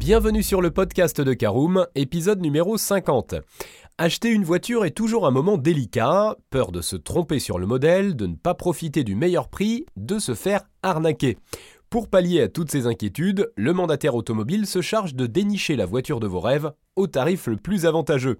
Bienvenue sur le podcast de Caroom, épisode numéro 50. Acheter une voiture est toujours un moment délicat, peur de se tromper sur le modèle, de ne pas profiter du meilleur prix, de se faire arnaquer. Pour pallier à toutes ces inquiétudes, le mandataire automobile se charge de dénicher la voiture de vos rêves au tarif le plus avantageux.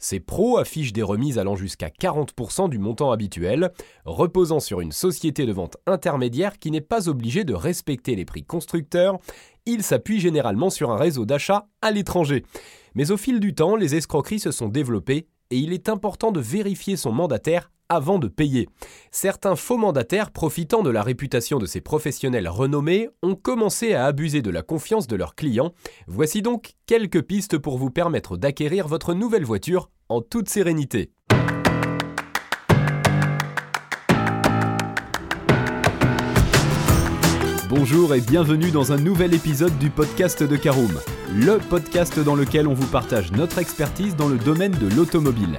Ces pros affichent des remises allant jusqu'à 40% du montant habituel, reposant sur une société de vente intermédiaire qui n'est pas obligée de respecter les prix constructeurs. Ils s'appuient généralement sur un réseau d'achat à l'étranger. Mais au fil du temps, les escroqueries se sont développées et il est important de vérifier son mandataire avant de payer. Certains faux mandataires, profitant de la réputation de ces professionnels renommés, ont commencé à abuser de la confiance de leurs clients. Voici donc quelques pistes pour vous permettre d'acquérir votre nouvelle voiture en toute sérénité. Bonjour et bienvenue dans un nouvel épisode du podcast de Caroom, le podcast dans lequel on vous partage notre expertise dans le domaine de l'automobile.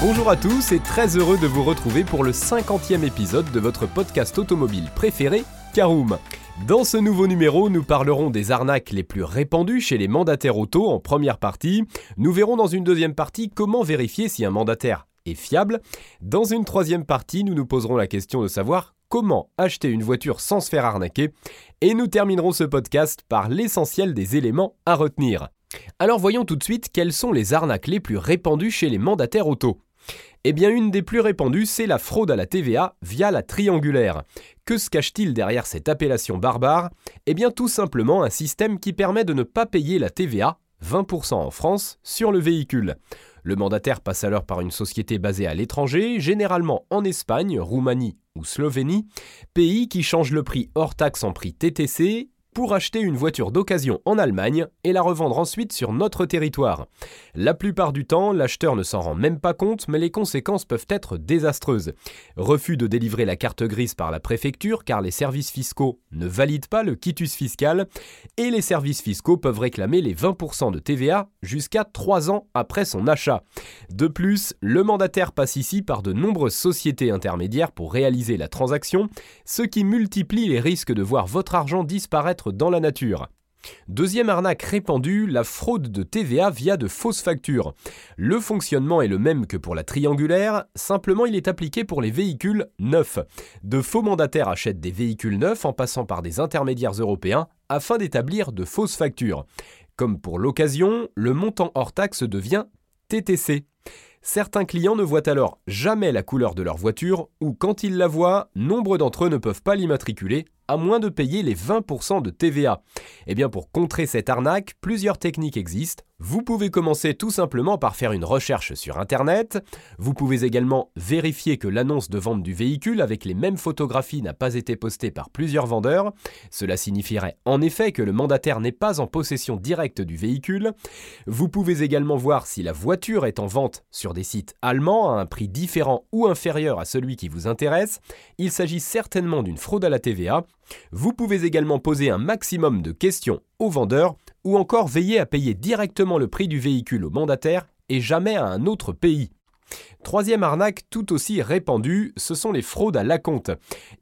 Bonjour à tous et très heureux de vous retrouver pour le 50e épisode de votre podcast automobile préféré, Caroom. Dans ce nouveau numéro, nous parlerons des arnaques les plus répandues chez les mandataires auto en première partie. Nous verrons dans une deuxième partie comment vérifier si un mandataire est fiable. Dans une troisième partie, nous nous poserons la question de savoir comment acheter une voiture sans se faire arnaquer. Et nous terminerons ce podcast par l'essentiel des éléments à retenir. Alors voyons tout de suite quelles sont les arnaques les plus répandues chez les mandataires auto. Eh bien, une des plus répandues, c'est la fraude à la TVA via la triangulaire. Que se cache-t-il derrière cette appellation barbare? Eh bien, tout simplement un système qui permet de ne pas payer la TVA, 20% en France, sur le véhicule. Le mandataire passe alors par une société basée à l'étranger, généralement en Espagne, Roumanie ou Slovénie, pays qui change le prix hors taxe en prix TTC pour acheter une voiture d'occasion en Allemagne et la revendre ensuite sur notre territoire. La plupart du temps, l'acheteur ne s'en rend même pas compte, mais les conséquences peuvent être désastreuses. Refus de délivrer la carte grise par la préfecture car les services fiscaux ne valident pas le quitus fiscal et les services fiscaux peuvent réclamer les 20% de TVA jusqu'à 3 ans après son achat. De plus, le mandataire passe ici par de nombreuses sociétés intermédiaires pour réaliser la transaction, ce qui multiplie les risques de voir votre argent disparaître dans la nature. Deuxième arnaque répandue, la fraude de TVA via de fausses factures. Le fonctionnement est le même que pour la triangulaire, simplement il est appliqué pour les véhicules neufs. De faux mandataires achètent des véhicules neufs en passant par des intermédiaires européens afin d'établir de fausses factures. Comme pour l'occasion, le montant hors taxe devient TTC. Certains clients ne voient alors jamais la couleur de leur voiture ou quand ils la voient, nombre d'entre eux ne peuvent pas l'immatriculer à moins de payer les 20% de TVA. Eh bien pour contrer cette arnaque, plusieurs techniques existent. Vous pouvez commencer tout simplement par faire une recherche sur Internet. Vous pouvez également vérifier que l'annonce de vente du véhicule avec les mêmes photographies n'a pas été postée par plusieurs vendeurs. Cela signifierait en effet que le mandataire n'est pas en possession directe du véhicule. Vous pouvez également voir si la voiture est en vente sur des sites allemands à un prix différent ou inférieur à celui qui vous intéresse. Il s'agit certainement d'une fraude à la TVA. Vous pouvez également poser un maximum de questions au vendeur ou encore veiller à payer directement le prix du véhicule au mandataire et jamais à un autre pays. Troisième arnaque tout aussi répandue, ce sont les fraudes à l'acompte.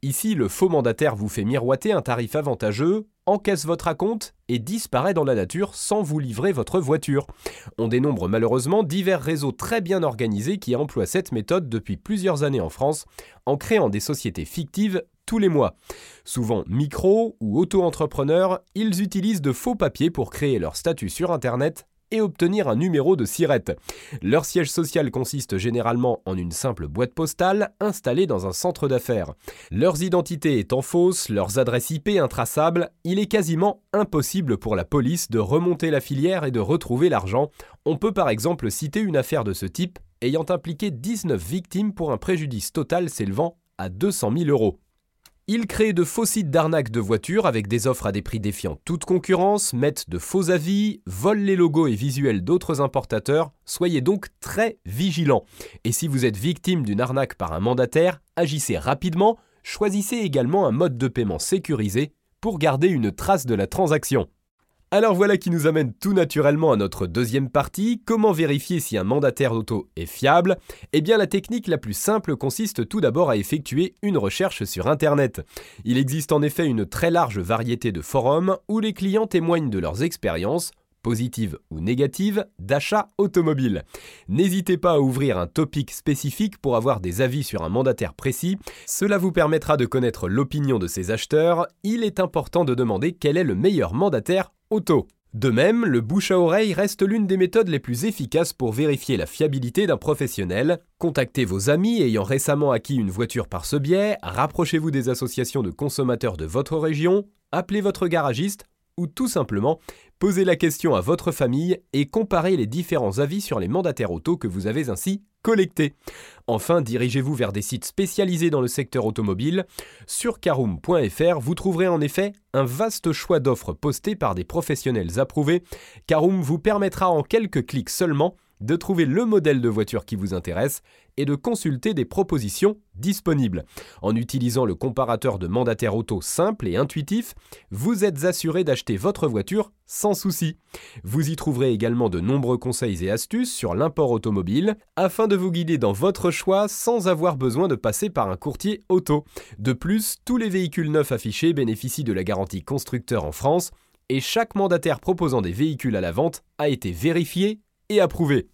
Ici, le faux mandataire vous fait miroiter un tarif avantageux, encaisse votre acompte et disparaît dans la nature sans vous livrer votre voiture. On dénombre malheureusement divers réseaux très bien organisés qui emploient cette méthode depuis plusieurs années en France, en créant des sociétés fictives tous les mois. Souvent micro ou auto-entrepreneurs, ils utilisent de faux papiers pour créer leur statut sur Internet et obtenir un numéro de SIRET. Leur siège social consiste généralement en une simple boîte postale installée dans un centre d'affaires. Leurs identités étant fausses, leurs adresses IP intraçables, il est quasiment impossible pour la police de remonter la filière et de retrouver l'argent. On peut par exemple citer une affaire de ce type ayant impliqué 19 victimes pour un préjudice total s'élevant à 200 000 euros. Ils créent de faux sites d'arnaque de voitures avec des offres à des prix défiant toute concurrence, mettent de faux avis, volent les logos et visuels d'autres importateurs. Soyez donc très vigilants. Et si vous êtes victime d'une arnaque par un mandataire, agissez rapidement, choisissez également un mode de paiement sécurisé pour garder une trace de la transaction. Alors voilà qui nous amène tout naturellement à notre deuxième partie, comment vérifier si un mandataire d'auto est fiable? Eh bien la technique la plus simple consiste tout d'abord à effectuer une recherche sur Internet. Il existe en effet une très large variété de forums où les clients témoignent de leurs expériences, positives ou négatives, d'achat automobile. N'hésitez pas à ouvrir un topic spécifique pour avoir des avis sur un mandataire précis. Cela vous permettra de connaître l'opinion de ces acheteurs. Il est important de demander quel est le meilleur mandataire De même, le bouche à oreille reste l'une des méthodes les plus efficaces pour vérifier la fiabilité d'un professionnel. Contactez vos amis ayant récemment acquis une voiture par ce biais, rapprochez-vous des associations de consommateurs de votre région, appelez votre garagiste ou tout simplement posez la question à votre famille et comparez les différents avis sur les mandataires auto que vous avez ainsi collectés. Enfin, dirigez-vous vers des sites spécialisés dans le secteur automobile. Sur caroom.fr, vous trouverez en effet un vaste choix d'offres postées par des professionnels approuvés. Caroom vous permettra en quelques clics seulement de trouver le modèle de voiture qui vous intéresse et de consulter des propositions disponibles. En utilisant le comparateur de mandataire auto simple et intuitif, vous êtes assuré d'acheter votre voiture sans souci. Vous y trouverez également de nombreux conseils et astuces sur l'import automobile afin de vous guider dans votre choix sans avoir besoin de passer par un courtier auto. De plus, tous les véhicules neufs affichés bénéficient de la garantie constructeur en France et chaque mandataire proposant des véhicules à la vente a été vérifié et approuvé.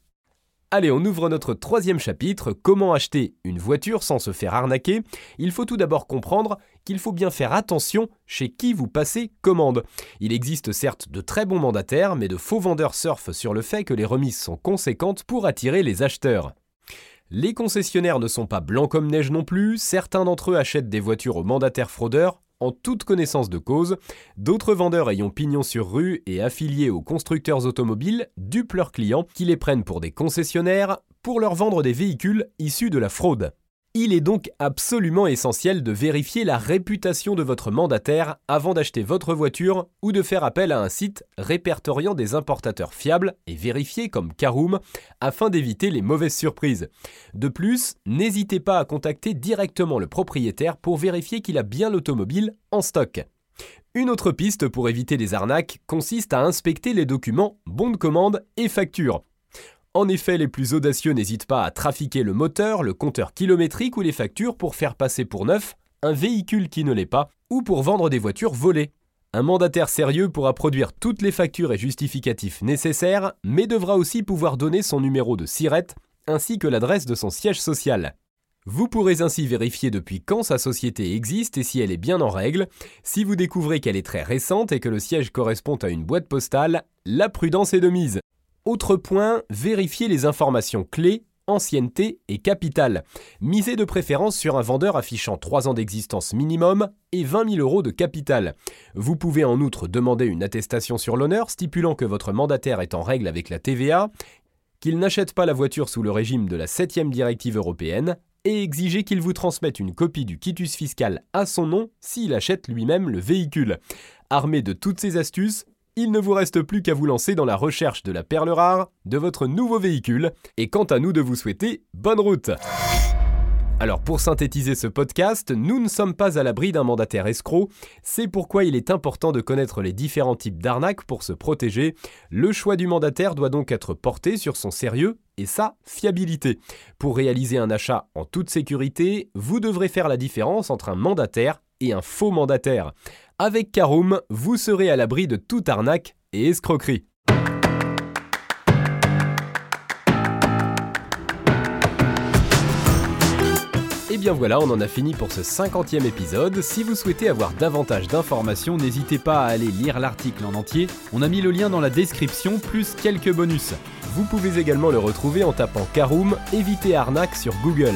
Allez, on ouvre notre troisième chapitre, comment acheter une voiture sans se faire arnaquer. Il faut tout d'abord comprendre qu'il faut bien faire attention chez qui vous passez commande. Il existe certes de très bons mandataires, mais de faux vendeurs surfent sur le fait que les remises sont conséquentes pour attirer les acheteurs. Les concessionnaires ne sont pas blancs comme neige non plus, certains d'entre eux achètent des voitures aux mandataires fraudeurs en toute connaissance de cause, d'autres vendeurs ayant pignon sur rue et affiliés aux constructeurs automobiles dupent leurs clients qui les prennent pour des concessionnaires pour leur vendre des véhicules issus de la fraude. Il est donc absolument essentiel de vérifier la réputation de votre mandataire avant d'acheter votre voiture ou de faire appel à un site répertoriant des importateurs fiables et vérifiés comme Caroom afin d'éviter les mauvaises surprises. De plus, n'hésitez pas à contacter directement le propriétaire pour vérifier qu'il a bien l'automobile en stock. Une autre piste pour éviter les arnaques consiste à inspecter les documents, bons de commande et factures. En effet, les plus audacieux n'hésitent pas à trafiquer le moteur, le compteur kilométrique ou les factures pour faire passer pour neuf un véhicule qui ne l'est pas ou pour vendre des voitures volées. Un mandataire sérieux pourra produire toutes les factures et justificatifs nécessaires, mais devra aussi pouvoir donner son numéro de SIRET ainsi que l'adresse de son siège social. Vous pourrez ainsi vérifier depuis quand sa société existe et si elle est bien en règle. Si vous découvrez qu'elle est très récente et que le siège correspond à une boîte postale, la prudence est de mise. Autre point, vérifiez les informations clés, ancienneté et capital. Misez de préférence sur un vendeur affichant 3 ans d'existence minimum et 20 000 euros de capital. Vous pouvez en outre demander une attestation sur l'honneur stipulant que votre mandataire est en règle avec la TVA, qu'il n'achète pas la voiture sous le régime de la 7e directive européenne et exiger qu'il vous transmette une copie du quitus fiscal à son nom s'il achète lui-même le véhicule. Armé de toutes ces astuces, il ne vous reste plus qu'à vous lancer dans la recherche de la perle rare de votre nouveau véhicule, et quant à nous de vous souhaiter bonne route alors pour synthétiser ce podcast, nous ne sommes pas à l'abri d'un mandataire escroc, c'est pourquoi il est important de connaître les différents types d'arnaques pour se protéger. Le choix du mandataire doit donc être porté sur son sérieux et sa fiabilité. Pour réaliser un achat en toute sécurité, vous devrez faire la différence entre un mandataire et un faux mandataire. Avec Caroom, vous serez à l'abri de toute arnaque et escroquerie. Et bien voilà, on en a fini pour ce 50e épisode. Si vous souhaitez avoir davantage d'informations, n'hésitez pas à aller lire l'article en entier. On a mis le lien dans la description, plus quelques bonus. Vous pouvez également le retrouver en tapant Caroom Éviter arnaque sur Google.